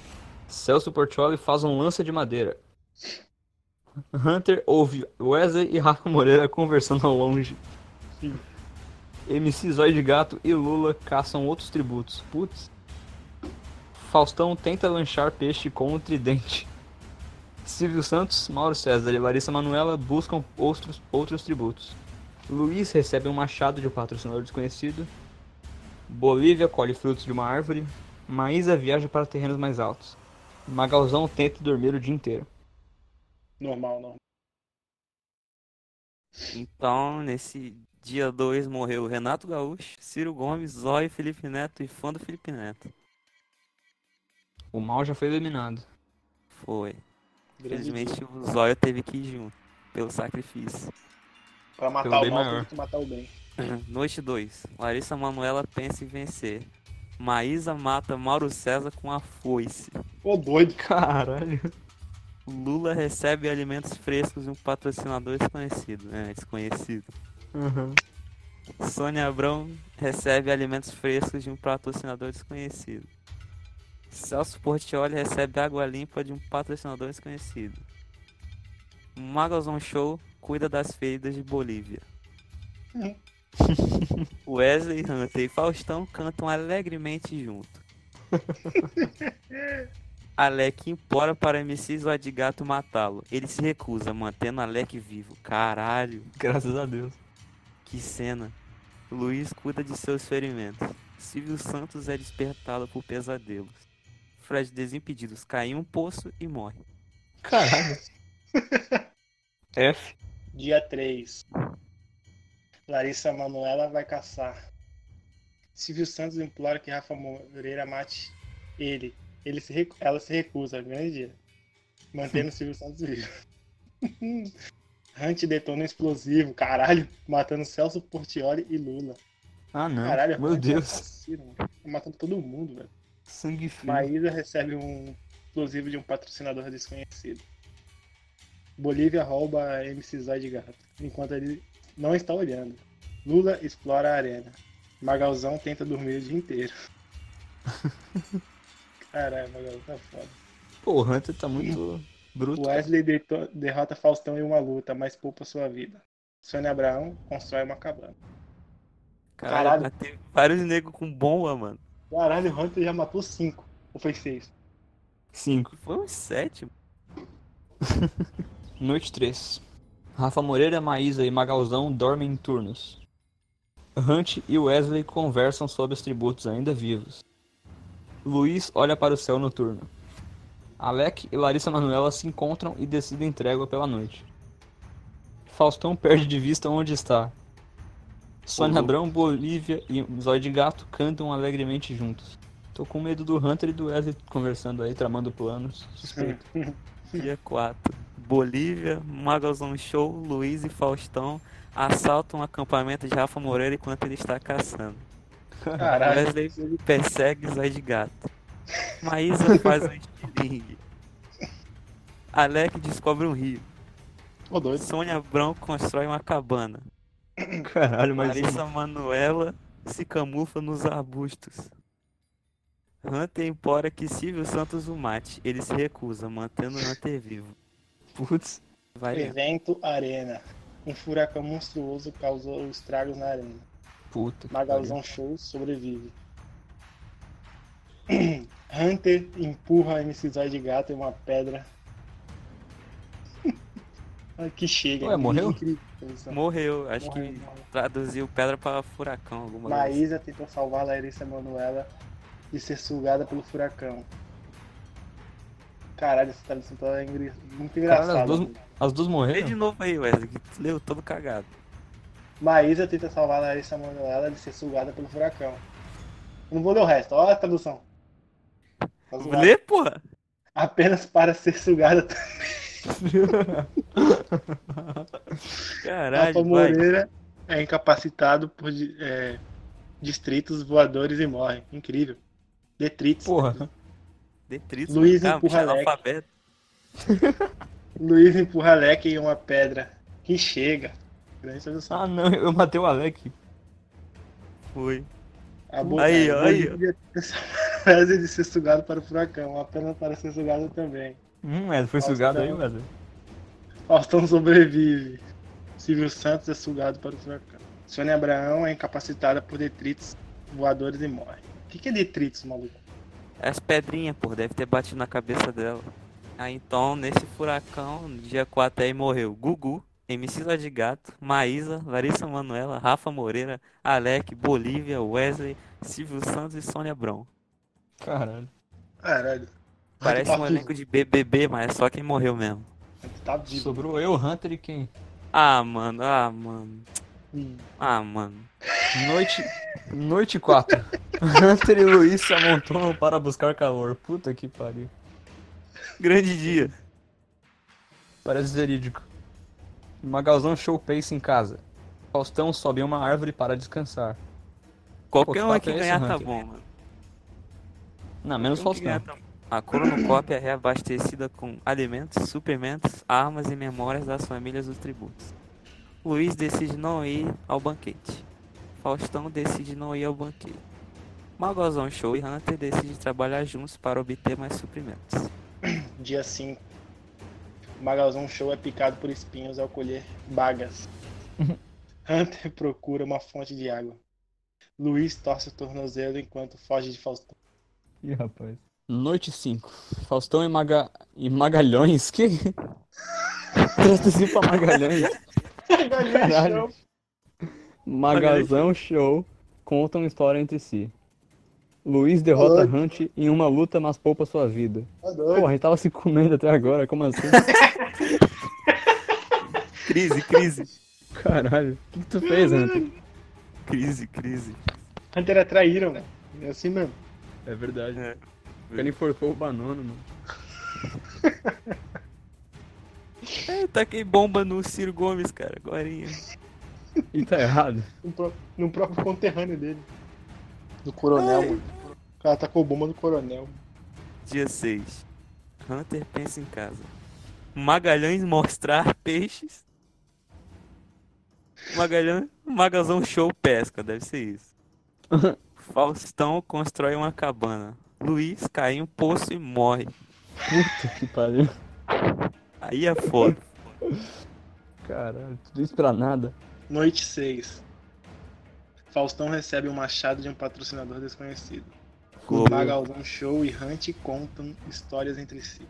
Celso Portioli faz um lança de madeira. Hunter ouve Wesley e Rafa Moreira conversando ao longe. MC Zóio de Gato e Lula caçam outros tributos. Putz. Faustão tenta lanchar peixe com um tridente. Silvio Santos, Mauro César e Larissa Manuela buscam outros, outros tributos. Luiz recebe um machado de um patrocinador desconhecido. Bolívia colhe frutos de uma árvore. Maísa viaja para terrenos mais altos. Magalzão tenta dormir o dia inteiro. Normal, normal. Então, nesse dia 2 morreu Renato Gaúcho, Ciro Gomes, Zóio, Felipe Neto e fã do Felipe Neto. O mal já foi eliminado. Foi. Infelizmente o Zóio teve que ir junto, pelo sacrifício. Pra matar Pelo o mal, maior. tem que matar o bem. Noite 2. Larissa Manuela pensa em vencer. Maísa mata Mauro César com a foice. Ô, doido. Caralho. Lula recebe alimentos frescos de um patrocinador desconhecido. É, desconhecido. Uhum. Sônia Abrão recebe alimentos frescos de um patrocinador desconhecido. Celso Portioli recebe água limpa de um patrocinador desconhecido. Magazon Show cuida das feridas de Bolívia. Wesley, Hunter e Faustão cantam alegremente junto. Alec implora para MC Zóio de Gato matá-lo. Ele se recusa, mantendo Alec vivo. Caralho. Graças a Deus. Que cena. Luiz cuida de seus ferimentos. Silvio Santos é despertado por pesadelos. Fred Desimpedidos cai em um poço e morre. Caralho. F. Dia 3. Larissa Manoela vai caçar. Silvio Santos implora que Rafa Moreira mate ele. ele se Ela se recusa, grande dia. Mantendo Silvio Santos vivo. Hunt detona um explosivo, caralho, matando Celso Portioli e Lula. Ah, não. Caralho, Meu é Deus. assassino. Tá matando todo mundo, velho. Sangue frio. Maísa recebe um explosivo de um patrocinador desconhecido. Bolívia rouba a MC Zóio de Gato, enquanto ele não está olhando. Lula explora a arena. Magalzão tenta dormir o dia inteiro. Caralho, Magalzão tá foda. Pô, o Hunter tá muito bruto. Wesley derrota Faustão em uma luta, mas poupa sua vida. Sônia Abraão constrói uma cabana. Caralho, Caralho. matei vários negros com bomba, mano. Caralho, o Hunter já matou cinco. Ou foi seis? Cinco. Foi uns sete. Noite 3. Rafa Moreira, Maísa e Magalzão dormem em turnos. Hunt e Wesley conversam sobre os tributos ainda vivos. Luiz olha para o céu noturno. Alec e Larissa Manuela se encontram e decidem trégua pela noite. Faustão perde de vista onde está. Sônia Uhum. Abrão, Bolívia e Zóio de Gato cantam alegremente juntos. Tô com medo do Hunter e do Wesley conversando aí, tramando planos. Suspeito. Dia 4. Bolívia, Magalzão Show, Luiz e Faustão assaltam um acampamento de Rafa Moreira enquanto ele está caçando. Caralho. Wesley persegue Zóio de Gato. Maísa faz um estilingue. Alec descobre um rio. Ô, doido. Sônia Abrão constrói uma cabana. Caralho, mas Larissa Manuela se camufla nos arbustos. Hunter implora que Silvio Santos o mate. Ele se recusa, mantendo Hunter vivo. Putz. Vai vendo. Evento Arena. Um furacão monstruoso causou estragos na arena. Puta. Magalzão Show sobrevive. Hunter empurra MC Zóio de Gato em uma pedra. Que chega. Ué, morreu? Morreu, acho Morreu, que morreu. traduziu pedra para furacão. Alguma coisa. Maísa tentou salvar Larissa Manuela de ser sugada pelo furacão. Caralho, essa tradução tá engri- muito Caralho, engraçada. as duas, mano. as duas Lê morreram? de novo aí, Wesley, que leu todo cagado. Maísa tenta salvar Larissa Manoela de ser sugada pelo furacão. Não vou ler o resto, olha a tradução. Tá. Lê, porra! Apenas para ser sugada. Caralho, Rafa vai. Moreira é incapacitado por é, distritos voadores e morre. Incrível. Detritos. Porra. Detritos. Luiz cara, empurra bicho Alec. analfabeto. Luiz empurra Alec em uma pedra. Que chega. Ah, não, eu matei o Alec. Foi. A boca Aí, aí, devia ter essa frase de ser sugado para o furacão, apenas para ser sugado também. Hum, Wesley, foi Nossa, sugado aí. Wesley. Faustão sobrevive. Silvio Santos é sugado para o furacão. Sônia Abraão é incapacitada por detritos voadores e morre. O que, que é detritos, maluco? As pedrinhas, pô, deve ter batido na cabeça dela. Aí então, nesse furacão, no dia 4 aí morreu Gugu, MC Lá de Gato, Maísa, Larissa Manoela, Rafa Moreira, Alec, Bolívia, Wesley, Silvio Santos e Sônia Abrão. Caralho. Caralho. Parece Tá um vivo. elenco de BBB, mas é só quem morreu mesmo. Tá vivo. Sobrou eu, Hunter e quem? Ah, mano, ah, mano. Hum. Ah, mano. Noite. Noite 4. Hunter e Luiz se amontoam para buscar calor. Puta que pariu. Grande dia. Parece verídico. Magalzão show pace em casa. Faustão sobe uma árvore para descansar. Qualquer que um que é ganhar tá bom, mano. Não, menos Qualquer Faustão. ganhar tá. A Coronocópia é reabastecida com alimentos, suprimentos, armas e memórias das famílias dos tributos. Luiz decide não ir ao banquete. Faustão decide não ir ao banquete. Magalzão Show e Hunter decidem trabalhar juntos para obter mais suprimentos. Dia 5. Magalzão Show é picado por espinhos ao colher bagas. Hunter procura uma fonte de água. Luiz torce o tornozelo enquanto foge de Faustão. Ih, rapaz. Noite 5. Faustão e, Maga... e Magalhães? Que? Traduziu pra Magalhães. Caralho. Magazão Show contam história entre si. Luiz derrota Hunt em uma luta, mas poupa sua vida. Porra, a gente tava se comendo até agora, como assim? Crise, crise. Caralho, o que, que tu fez, Hunter? Crise, crise. Hunter é traíram, né? É assim mesmo. É verdade. É. Ele enforcou o Banano, mano. É, taquei bomba no Ciro Gomes, cara, agorinha. E tá errado. No, pró- no próprio conterrâneo dele. Do coronel, mano. O cara tacou bomba no coronel. Dia 6. Hunter pensa em casa. Magalhães mostrar peixes. Magalhães, Magazão Show pesca, deve ser isso. Faustão constrói uma cabana. Luiz cai em um poço e morre. Puta que pariu. Aí é foda. Caralho, tudo isso pra nada. Noite 6. Faustão recebe um machado de um patrocinador desconhecido. Globo. Magalzão Show e Hunt contam histórias entre si.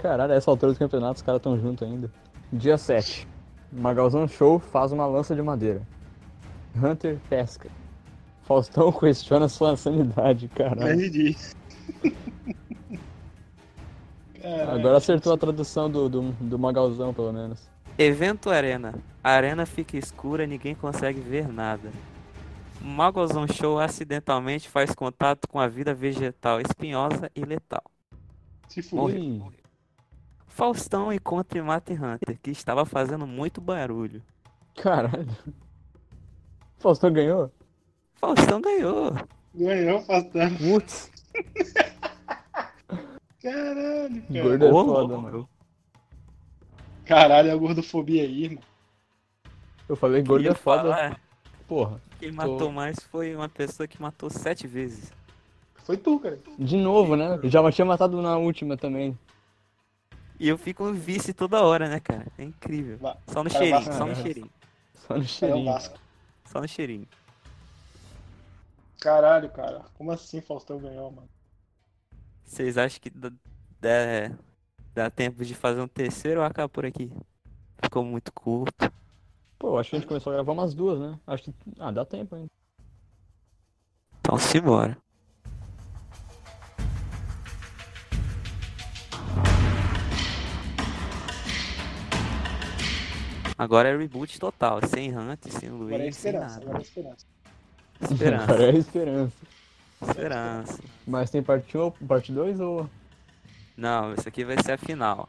Caralho, essa altura do campeonato os caras tão juntos ainda. Dia 7. Magalzão Show faz uma lança de madeira. Hunter pesca. Faustão questiona sua sanidade, caralho. Caralho. Agora acertou a tradução do, do, do Magalzão, pelo menos. Evento Arena. A arena fica escura, ninguém consegue ver nada. Magalzão Show acidentalmente faz contato com a vida vegetal espinhosa e letal. Se fuder. Ih, Faustão encontra e mata Hunter, que estava fazendo muito barulho. caralho. Faustão ganhou? Faustão ganhou. Ganhou Faustão. Putz, Caralho, cara. gordo é foda, mano. Caralho, é a gordofobia aí, irmão. Eu falei gordo é foda. falar, Porra. Quem matou mais foi uma pessoa que matou sete vezes. Foi tu, cara. De novo, né? Eu já tinha matado na última também. E eu fico vice toda hora, né, cara? É incrível. Só no Cara, cheirinho, só no né? cheirinho. Só no É cheirinho. Só no cheirinho. Caralho, cara. Como assim Faustão ganhou, mano? Vocês acham que dá, dá, dá tempo de fazer um terceiro ou acaba por aqui? Ficou muito curto. Pô, acho que a gente começou a gravar umas duas, né? Acho que. Ah, dá tempo ainda. Então simbora. Agora é reboot total, sem Hunt, sem Agora é Luiz, sem esperança. nada. Agora é esperança. Esperança, Agora é esperança. Esperança. Mas tem parte 1 ou parte 2 ou. Não, isso aqui vai ser a final.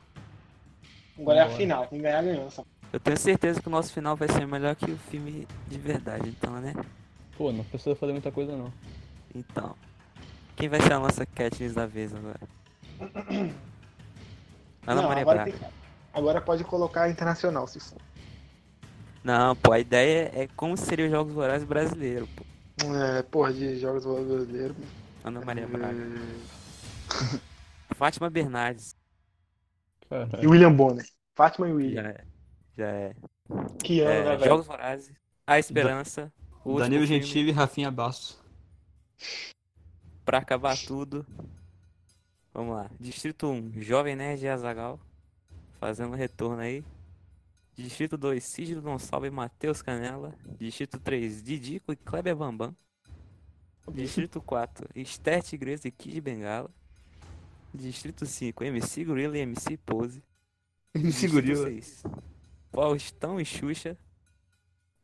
Agora é a final. Quem ganhar, ganhou. Só. Eu tenho certeza que o nosso final vai ser melhor que o filme de verdade, então, né? Pô, não precisa fazer muita coisa não. Então. Quem vai ser a nossa Katniss da vez agora? Ana Não, Maria agora tem, Agora pode colocar internacional, se for. Não, pô, a ideia é como seria os Jogos Vorazes brasileiro, pô. É, porra, de jogos brasileiros. Ana Maria É, Braga. Fátima Bernardes. E William Bonner. Fátima e William. Já é. Já é. Que ano, É, né, velho? Jogos Vorazes. A Esperança. o último Danilo Gentili e Rafinha Bastos. Pra acabar tudo. Vamos lá. Distrito 1, Jovem Nerd e Azagal. Fazendo retorno aí. Distrito 2, Cídio Gonçalves e Matheus Canela. Distrito 3, Didico e Kleber Bambam. Distrito 4, Esther Tigresa e Kid Bengala. Distrito 5, MC Gorilla e MC Pose. MC Distrito Gorila. 6, Faustão e Xuxa.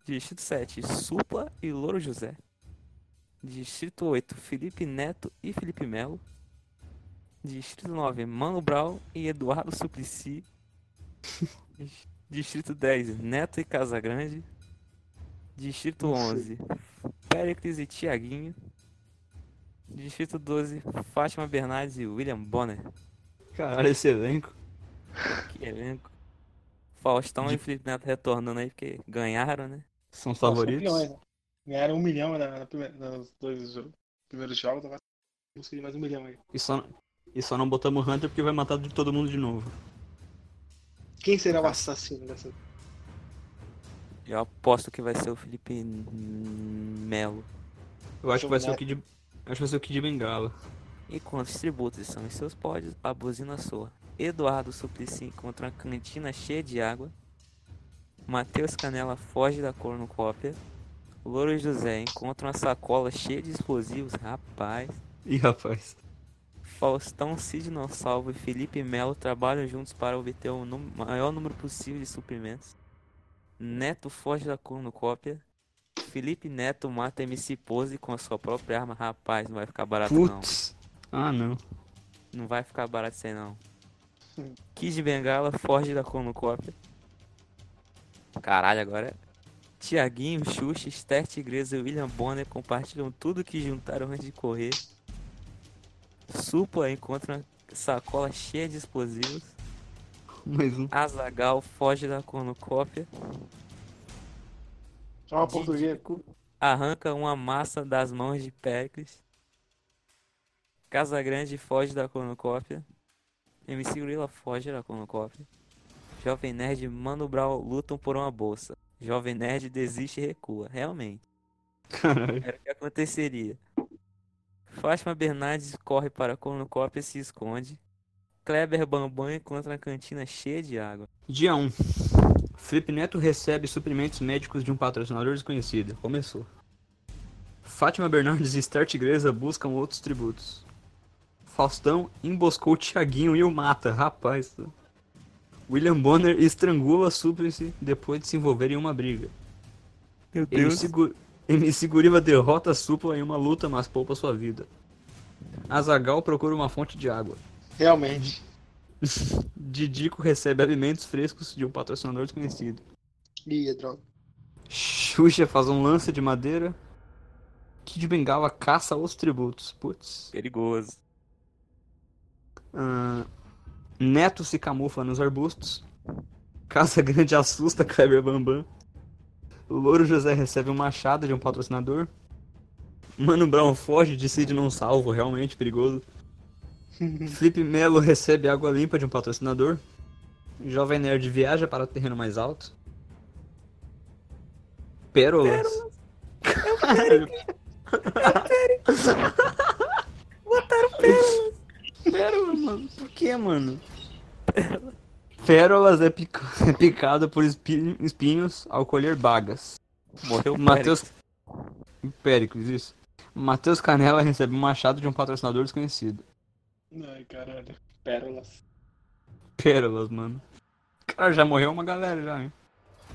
Distrito 7, Supla e Louro José. Distrito 8, Felipe Neto e Felipe Melo. Distrito 9, Mano Brown e Eduardo Suplicy. Dis- Distrito 10, Neto e Casagrande. Distrito 11, Péricles e Tiaguinho. Distrito 12, Fátima Bernardes e William Bonner. Caralho, esse elenco. Que elenco. Faustão e Felipe Neto retornando aí porque ganharam, né? São os favoritos. milhões, né? Ganharam um milhão na, na primeira- nos dois jogos, primeiros jogos, agora conseguir mais um milhão aí. E só, e só não botamos o Hunter porque vai matar de todo mundo de novo. Quem será o assassino dessa? Eu aposto que vai ser o Felipe Melo. Eu acho que vai ser o. Kid. eu Acho que vai ser o Kid Bengala. Enquanto os tributos estão em seus pódios, a buzina soa. Eduardo Suplicy encontra uma cantina cheia de água. Matheus Canela foge da cornucópia. Louro José encontra uma sacola cheia de explosivos. Rapaz. Ih, rapaz. Faustão, Sidney Salvo e Felipe Melo trabalham juntos para obter o maior número possível de suprimentos. Neto foge da cornucópia. Felipe Neto mata MC Pose com a sua própria arma. Rapaz, não vai ficar barato não. Putz. Ah, não. Não vai ficar barato isso aí não. Kid Bengala foge da cornucópia. Caralho, agora. Tiaguinho, Xuxa, Esther Tigresa e William Bonner compartilham tudo que juntaram antes de correr. Supla encontra uma sacola cheia de explosivos. Mais um. Azagal foge da cornucópia. Chama português. Arranca uma massa das mãos de Pericles. Casagrande foge da cornucópia. MC Gorila foge da cornucópia. Jovem Nerd e Mano Brown lutam por uma bolsa. Jovem Nerd desiste e recua. Realmente. Caralho. Era o que aconteceria. Fátima Bernardes corre para a cornucópia e se esconde. Kleber Bambam encontra uma cantina cheia de água. Dia 1. Felipe Neto recebe suprimentos médicos de um patrocinador desconhecido. Começou. Fátima Bernardes e Esther Tigresa buscam outros tributos. Faustão emboscou Tiaguinho e o mata. Rapaz. William Bonner estrangula Suplicy depois de se envolver em uma briga. Meu MC, Gu- MC Guriva derrota Supla em uma luta, mas poupa sua vida. Azagal procura uma fonte de água. Realmente. Didico recebe alimentos frescos de um patrocinador desconhecido. Ih, é droga. Xuxa faz um lance de madeira. Kid Bengala caça os tributos. Putz. Perigoso. Ah, Neto se camufla nos arbustos. Casa Grande assusta Kleber Bambam. Louro José recebe um machado de um patrocinador. Mano Brown foge de Cid não salvo, realmente perigoso. Felipe Melo recebe água limpa de um patrocinador. Jovem Nerd viaja para o terreno mais alto. Pérolas. Caralho. Pérolas, mano. Por que, mano? Pérolas é, pica... é picado por espi- espinhos ao colher bagas. Morreu Matheus. Péricles, isso. Matheus Canela recebe um machado de um patrocinador desconhecido. Ai, caralho. Pérolas. Pérolas, mano. Cara, já morreu uma galera já, hein?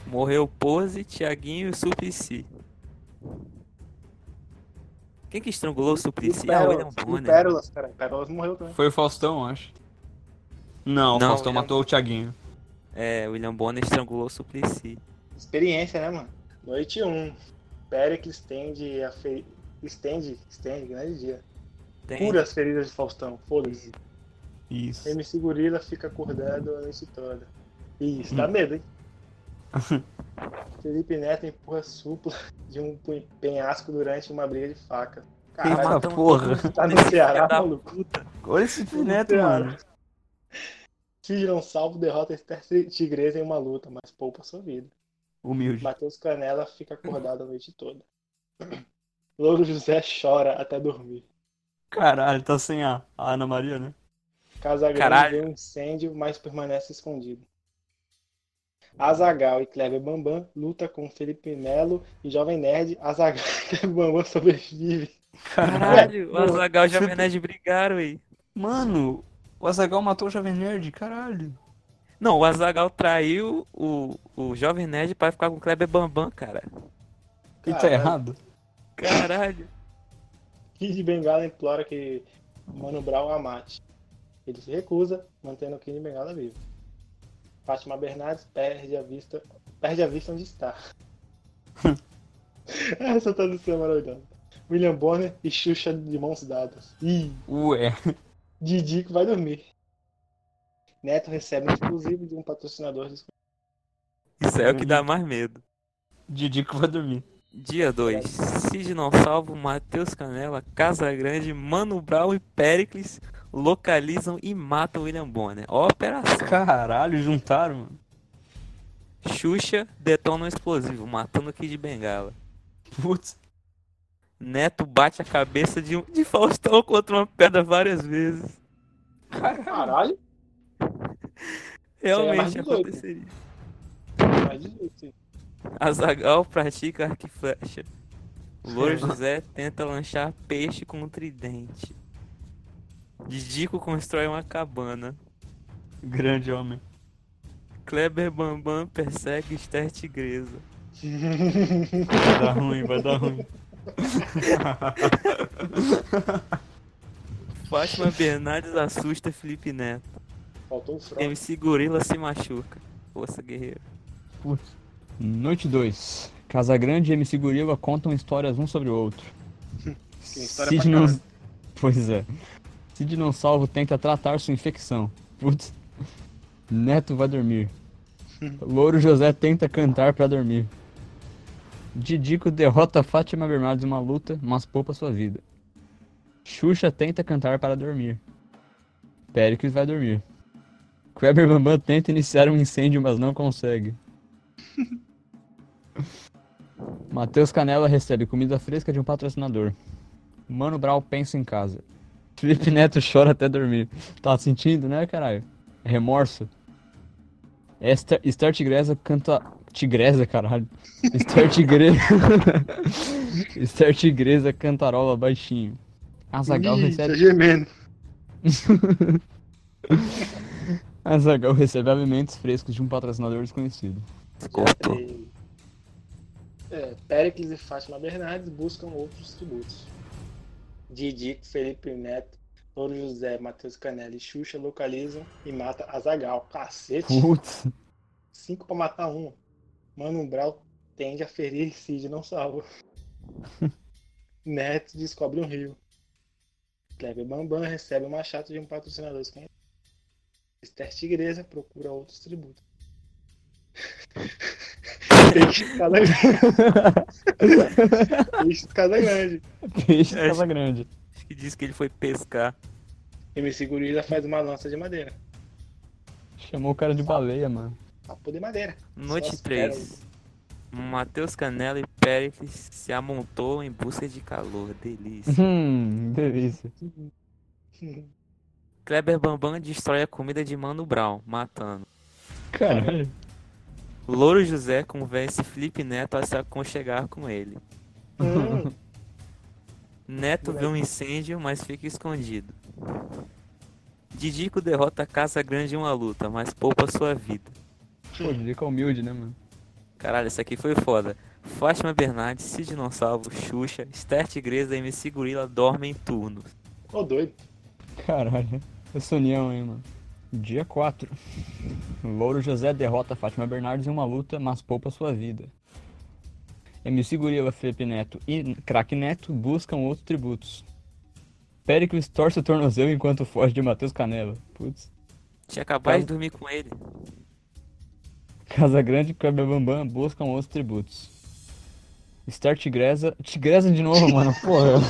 Morreu Pose, Tiaguinho e Suplicy. Quem que estrangulou o Suplicy? Ah, o William Pérolas, e Bonner. Pérolas, cara. Pérolas morreu também. Foi o Faustão, acho. Não, o Não, Faustão ele- matou o Thiaguinho. É, o William Bonner estrangulou o Suplicy. Experiência, né, mano? Noite 1. Péricles estende a fe... Estende, estende, grande dia. Tem... Cura as feridas de Faustão. Foda-se. Isso. MC Gorila fica acordado a noite toda. Isso, dá medo, hein? Felipe Neto empurra supla de um penhasco durante uma briga de faca. Eita Caralho, matando porra. tá no Ceará, maluco. Olha esse Tudo Neto, Ceará. mano. Cid não salvo derrota Esther Tigresa em uma luta, mas poupa sua vida. Humilde. Matheus Canela fica acordado a noite toda. Louro José chora até dormir. Caralho, tá sem a, a Ana Maria, né? Casagrande Caralho. vê um incêndio, mas permanece escondido. Azagal e Kleber Bambam luta com Felipe Melo e Jovem Nerd. Azagal e Kleber Bambam sobrevive. Caralho, o Azagal e o Jovem Nerd brigaram aí. Mano, o Azagal matou o Jovem Nerd, caralho. Não, o Azagal traiu o, o Jovem Nerd pra ficar com o Kleber Bambam, cara. E tá Caralho. errado? Caralho. Kid Bengala implora que Mano Brown a mate. Ele se recusa, mantendo o Kid Bengala vivo. Fátima Bernardes perde a vista, perde a vista onde está. Essa tradução é maravilhosa. William Bonner e Xuxa de mãos dadas. Ih, Ué. Didico vai dormir. Neto recebe um exclusivo de um patrocinador. Isso é o que dá mais medo. Didico vai dormir. Dia 2. Cid não salvo, Matheus Canela, Casa Grande, Mano Brown e Pericles localizam e matam William Bonner. Ó, operação. Caralho, juntaram, mano. Xuxa detona um explosivo, matando o Kid Bengala. Putz. Neto bate a cabeça de, um, de Faustão contra uma pedra várias vezes. Caralho, Realmente 18. aconteceria. isso. Azagal pratica arco e flecha. Louro José tenta lanchar peixe com um tridente. Didico constrói uma cabana. Grande homem. Kleber Bambam persegue Esther Tigresa. Vai dar ruim, vai dar ruim. Fátima Bernardes assusta Felipe Neto. Faltou o Frog. MC Gorila se machuca. Força guerreiro. Putz. Noite 2. Casagrande e MC Gorila contam histórias um sobre o outro. Cid não... Pois é. Cid não salvo tenta tratar sua infecção. Putz. Neto vai dormir. Louro José tenta cantar pra dormir. Didico derrota Fátima Bernardes em uma luta, mas poupa sua vida. Xuxa tenta cantar para dormir. Péricles vai dormir. Kleber Bambam tenta iniciar um incêndio, mas não consegue. Matheus Canela recebe comida fresca de um patrocinador. Mano Brau pensa em casa. Felipe Neto chora até dormir. Tá sentindo, né, caralho? Remorso. Esther, Tigresa canta. Tigresa, caralho. Esther Tigresa. Esther Tigresa cantarola baixinho. Azagal Ih, recebe. tá gemendo. Azagal recebe alimentos frescos de um patrocinador desconhecido. Cortou. E- É, Péricles e Fátima Bernardes buscam outros tributos. Didico, Felipe Neto, Louro José, Matheus Canelli e Xuxa localizam e mata Azagal. Cacete! Putz. Cinco pra matar um. Mano Brau tende a ferir Cid não salva. Neto descobre um rio. Kleber Bambam recebe um machado de um patrocinador desconhecido. Esther Tigresa procura outros tributos. Peixe de casa Peixe de casa grande. Peixe Casa Grande. Acho que diz que ele foi pescar. MC Gorila faz uma lança de madeira. Chamou o cara de baleia, mano. Papo de madeira. Noite Só as 3. Matheus Canela e Péricles se amontou em busca de calor. Delícia. Hum, delícia. Kleber Bambam destrói a comida de Mano Brown, matando. Caralho. Louro José convence Felipe Neto a se aconchegar com ele. Hum, Neto vê um incêndio, mas fica escondido. Didico derrota Casa Grande em uma luta, mas poupa sua vida. Pô, dica humilde, né, mano? Caralho, essa aqui foi foda. Fátima Bernardes, Cid Não Salvo, Xuxa, Esther Tigresa e MC Gorila dormem em turnos. Ô doido. Caralho. Essa união aí, mano. Dia 4. Louro José derrota Fátima Bernardes em uma luta, mas poupa sua vida. MC Gorila, Felipe Neto e Crack Neto buscam outros tributos. Péricles torce o tornozelo enquanto foge de Matheus Canela. Putz. Tinha acabado de Tá. dormir com ele. Casagrande e Kleber Bambam buscam outros tributos. Star Tigresa. Tigresa de novo, mano, porra.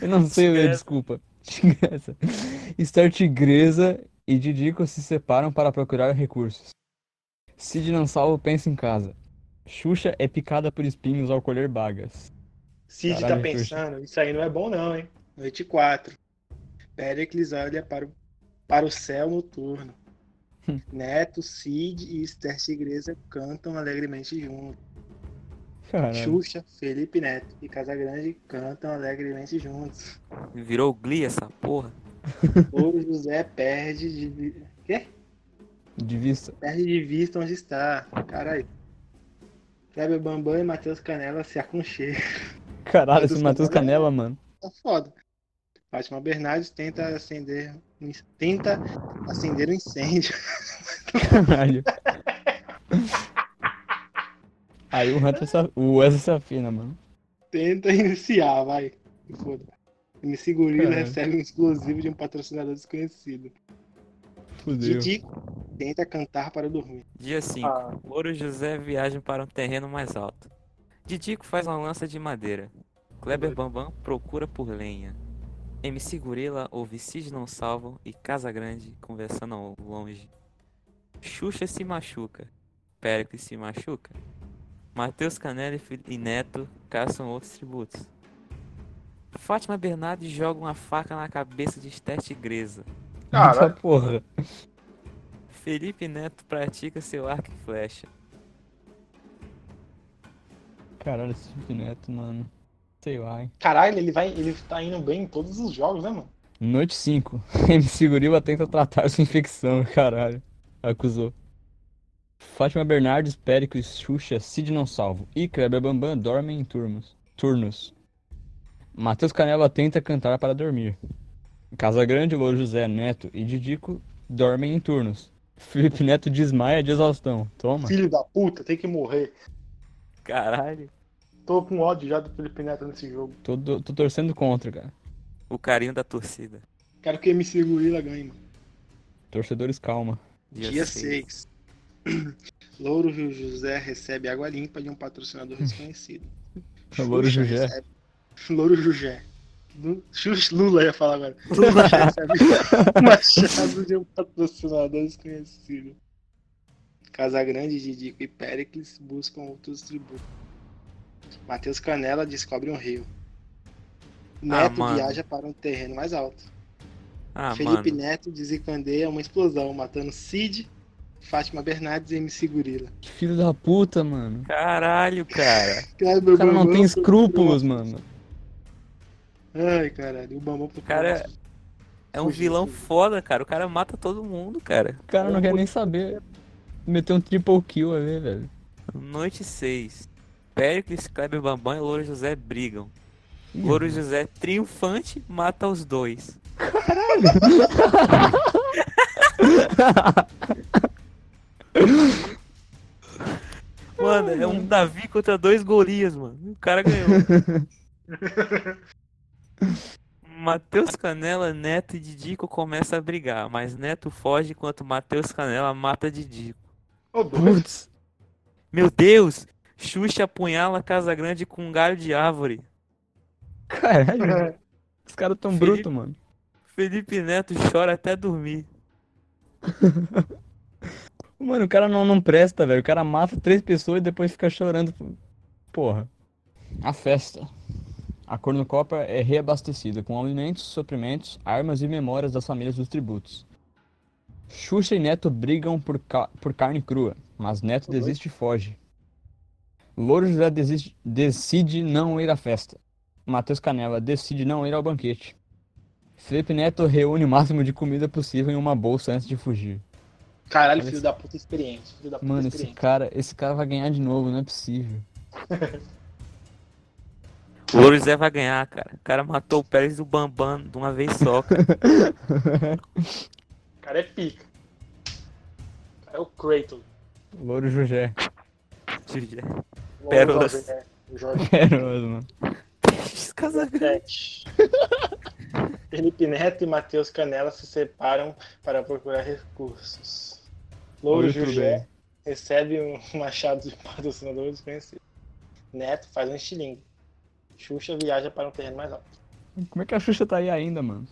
Eu não sei Tigresa. desculpa. Tigresa. Star Tigresa e Didico se separam para procurar recursos. Cid não salvo pensa em casa. Xuxa é picada por espinhos ao colher bagas. Cid tá Caralho, pensando, isso aí não é bom não, hein? Noite 4. Péricles olha para o, para o céu noturno. Neto, Cid e Esther Tigresa cantam alegremente juntos. Caralho. Xuxa, Felipe Neto e Casagrande cantam alegremente juntos. Virou Glee essa porra. O José perde de, quê? De vista. perde de vista onde está. Caralho. Kleber Bambam e Matheus Canela se aconchegam. Caralho, esse Matheus Matheus Canela. Canela, mano. Tá foda. Fátima Bernardes tenta acender, tenta acender o incêndio. Caralho. Aí o Hunter se... o Wesley se afina, mano. Tenta iniciar, vai. Se Foda. MC Gorila Caralho. recebe um exclusivo de um patrocinador desconhecido. Fudeu. Didi tenta cantar para dormir. Dia 5. Ah. Louro José viaja para um terreno mais alto. Didico faz uma lança de madeira. Kleber Bambam procura por lenha. MC Gorila ouve Cid não salvo e Casa Grande conversando ao longe. Xuxa se machuca. Péricles se machuca. Matheus Canela e Neto caçam outros tributos. Fátima Bernardes joga uma faca na cabeça de Esther Tigresa. Essa porra. Felipe Neto pratica seu arco e flecha. Caralho, esse Felipe Neto, mano. Sei lá, hein. Caralho, ele vai. Ele tá indo bem em todos os jogos, né, mano? Noite 5. MC Gorila tenta tratar sua infecção, caralho. Acusou. Fátima Bernardes, Péricles, Xuxa, Cid não salvo e Kleber Bambam dormem em turnos. turnos. Matheus Canela tenta cantar para dormir. Casa Grande, Louro José, Neto e Didico dormem em turnos. Felipe Neto desmaia de exaustão. Toma. Filho da puta, tem que morrer. Caralho. Tô com ódio já do Felipe Neto nesse jogo. Tô, tô- tô torcendo contra, cara. O carinho da torcida. Quero que o MC Gorila ganhe, mano. Torcedores, calma. Dia seis. 6. Louro José recebe água limpa de um patrocinador desconhecido. Louro José. recebe- Louro José. Lula ia falar agora. Lula recebe machado de um patrocinador desconhecido. Casagrande, Didico e Péricles buscam outros tributos. Matheus Canela descobre um rio. Neto mano. viaja para um terreno mais alto. Ah, Felipe mano. Neto desencandeia uma explosão, matando Cid, Fátima Bernardes e MC Gorila. Que filho da puta, mano. Caralho, cara. O cara não tem escrúpulos, mano. Ai, caralho, o Bambam O cara é um Fugiu, vilão foda, cara. O cara mata todo mundo, cara. O cara não quer nem saber. Meteu um triple kill ali, velho. Noite 6. Péricles, Kleber Bambam e Louro José brigam. Louro José, triunfante, mata os dois. Mano, é um Davi contra dois Golias, mano. O cara ganhou. Matheus Canela, Neto e Didico começam a brigar, mas Neto foge enquanto Matheus Canela mata Didico. Ô, doido. Putz. Meu Deus! Xuxa apunhala Casa Grande com um galho de árvore. Caralho. Os caras tão Felipe- brutos, mano. Felipe Neto chora até dormir. Mano, o cara não, não presta, velho. O cara mata três pessoas e depois fica chorando. Porra. A festa. A cornucópia é reabastecida com alimentos, suprimentos, armas e memórias das famílias dos tributos. Xuxa e Neto brigam por, ca- por carne crua, mas Neto desiste e foge. Louro José desiste- decide não ir à festa. Matheus Canela decide não ir ao banquete. Felipe Neto reúne o máximo de comida possível em uma bolsa antes de fugir. Caralho, filho da puta experiente. Filho da puta Mano, esse cara, esse cara vai ganhar de novo, não é possível. O Louro José vai ganhar, cara. O cara matou o Pérez do Bambam de uma vez só, cara. O cara é pica. O cara é o Kratos. Louro Jugé. O Pérolas. Né? Feroz, mano. Casa Grande. Sete. Felipe Neto e Matheus Canela se separam para procurar recursos. Louro Jugé bem? recebe um machado de patrocinador desconhecido. Neto faz um estilingue. Xuxa viaja para um terreno mais alto. Como é que a Xuxa tá aí ainda, mano?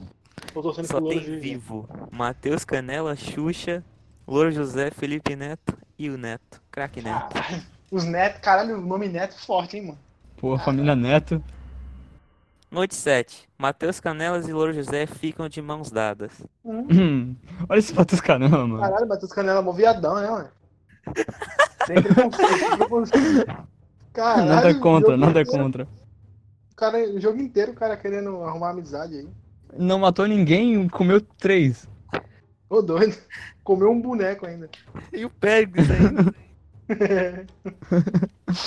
Só tem Jugé. vivo. Matheus Canela, Xuxa, Louro José, Felipe Neto e o Neto. Craque Neto. Caralho. Os Neto, caralho, o nome Neto é forte, hein, mano. Pô, a família Neto. Noite 7. Matheus Canelas e Louro José ficam de mãos dadas. Hum, olha esse Matheus Canela, mano. Caralho, Matheus Canela é mó viadão, né, mano? Preconceito. Caralho, Nada contra, nada inteiro- contra. O, cara, o jogo inteiro o cara querendo arrumar amizade aí. Não matou ninguém, comeu três. Ô doido. Comeu um boneco ainda. E o Pérez ainda.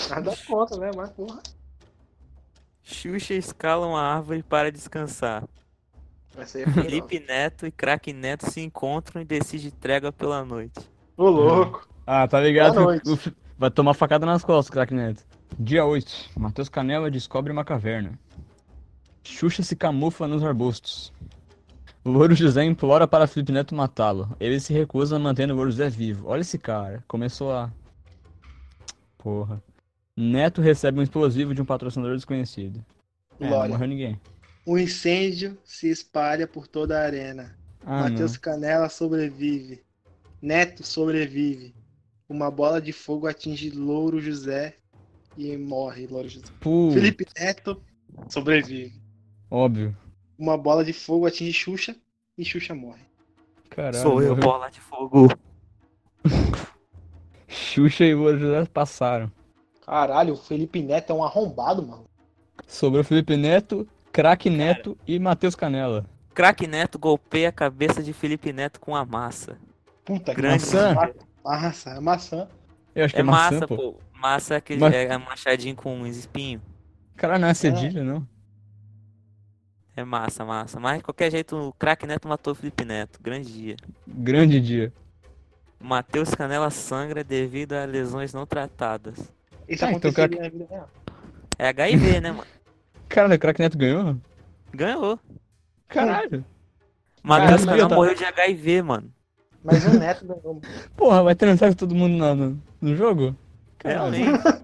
Nada contra, né? Mas porra. Xuxa escala uma árvore para descansar. Felipe Neto e Craque Neto se encontram e decidem trégua pela noite. Ô louco. Ah, tá ligado? Vai tomar facada nas costas, craque Neto. Dia 8. Matheus Canela descobre uma caverna. Xuxa se camufla nos arbustos. Louro José implora para Felipe Neto matá-lo. Ele se recusa mantendo o Louro José vivo. Olha esse cara. Começou a. Porra. Neto recebe um explosivo de um patrocinador desconhecido. É, não morreu ninguém. O incêndio se espalha por toda a arena. Ah, Matheus Canela sobrevive. Neto sobrevive. Uma bola de fogo atinge Louro José e morre Louro José. Felipe Neto sobrevive. óbvio. Uma bola de fogo atinge Xuxa e Xuxa morre. Caralho. Sou eu, morreu. bola de fogo. Xuxa e José passaram. Caralho, o Felipe Neto é um arrombado, mano. Sobrou Felipe Neto, craque Neto e Matheus Canela. Craque Neto golpeia a cabeça de Felipe Neto com a massa. Puta que Grande. Maçã? Massa, é maçã. Eu acho que É é, maçã, massa, pô. pô. Massa é aquele Mas- é machadinho com uns espinhos. Caralho, não é cedilha, não. É massa, massa. Mas de qualquer jeito, o craque Neto matou o Felipe Neto. Grande dia. Grande dia. Matheus Canela sangra devido a lesões não tratadas. Isso Ah, então, na vida real. É HIV, né, mano? Caralho, o craque Neto ganhou? Ganhou. Caralho. Matheus Canela tá- morreu de HIV, mano. Mas o Neto ganhou. Porra, vai transar com todo mundo no, no, no jogo? Caralho. Realmente.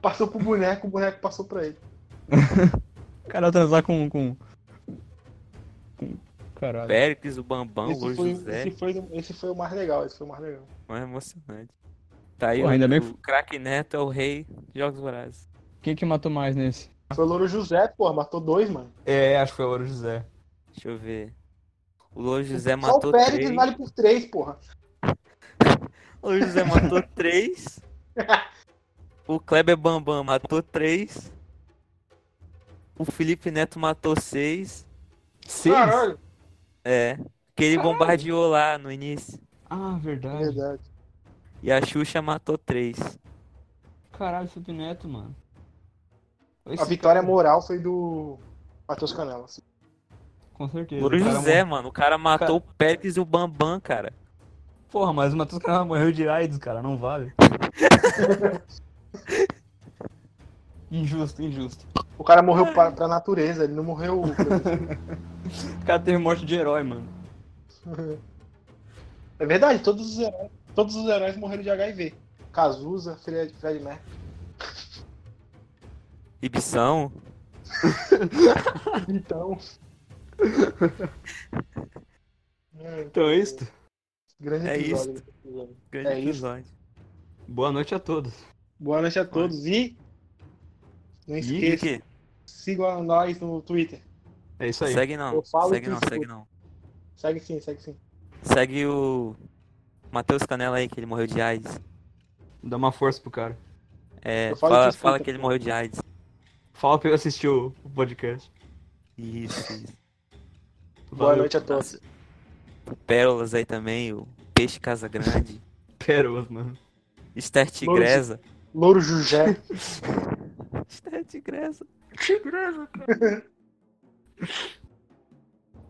Passou pro boneco, o boneco passou pra ele. O cara transar com. com... Caralho. Péricles, o Bambam, o esse, Louro foi, José. esse, foi, esse foi o mais legal, esse foi o mais legal. Mais emocionante. Tá aí Pô, o, ainda bem que- o craque Neto é o rei de Jogos Vorazes. Quem que matou mais nesse? Foi o Louro José, pô, matou dois, mano. É, acho que foi o Louro José. Deixa eu ver. O Louro José Só matou o Pérez três. vale por três, porra. O Louro José matou três. O Kleber Bambam matou três. O Felipe Neto matou seis. Seis? Caralho. É. Que ele bombardeou lá no início. Ah, verdade. verdade. E a Xuxa matou três. Caralho, Felipe Neto, mano. Esse A vitória cara- moral foi do Matheus Canelas. Com certeza. Louro o cara José, mano. O cara matou o Péricles e o Bambam, cara. Porra, mas o Matheus Canela morreu de AIDS, cara. Não vale. injusto, injusto. O cara morreu pra, pra natureza, ele não morreu. O cara teve morte de herói, mano. é verdade, todos os heróis, todos os heróis morreram de HIV. Cazuza, Fred, Fred Mercury. Ibição. Então. É, Então é isso. Grande É episódio. Grande É isso. episódio. Boa noite a todos. Boa noite a todos e. Não esqueça, que? sigam nós no Twitter. É isso aí. Segue não. Segue não, segue não. Segue sim, segue sim. Segue o Matheus Canela aí, que ele morreu de AIDS. Dá uma força pro cara. É, fala, que fala que ele morreu de AIDS. Fala pra eu assistir o podcast. Isso, isso. Boa Valeu. noite a todos. Pérolas aí também, o Peixe Casa Grande. Pérolas, mano. Esther Tigresa. Louro Jugé. Esther Tigresa. Tigresa, cara.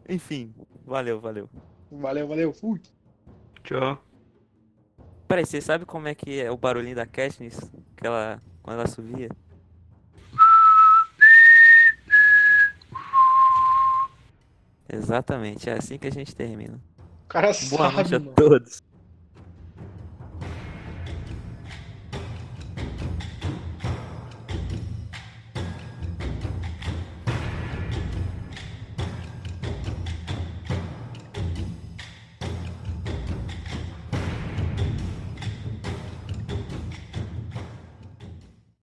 Enfim, valeu, valeu. Valeu, valeu. Fui. Tchau. Peraí, você sabe como é que é o barulhinho da Katniss? Que ela, quando ela subia? Exatamente, é assim que a gente termina. O cara Boa noite sabe, a mano. todos.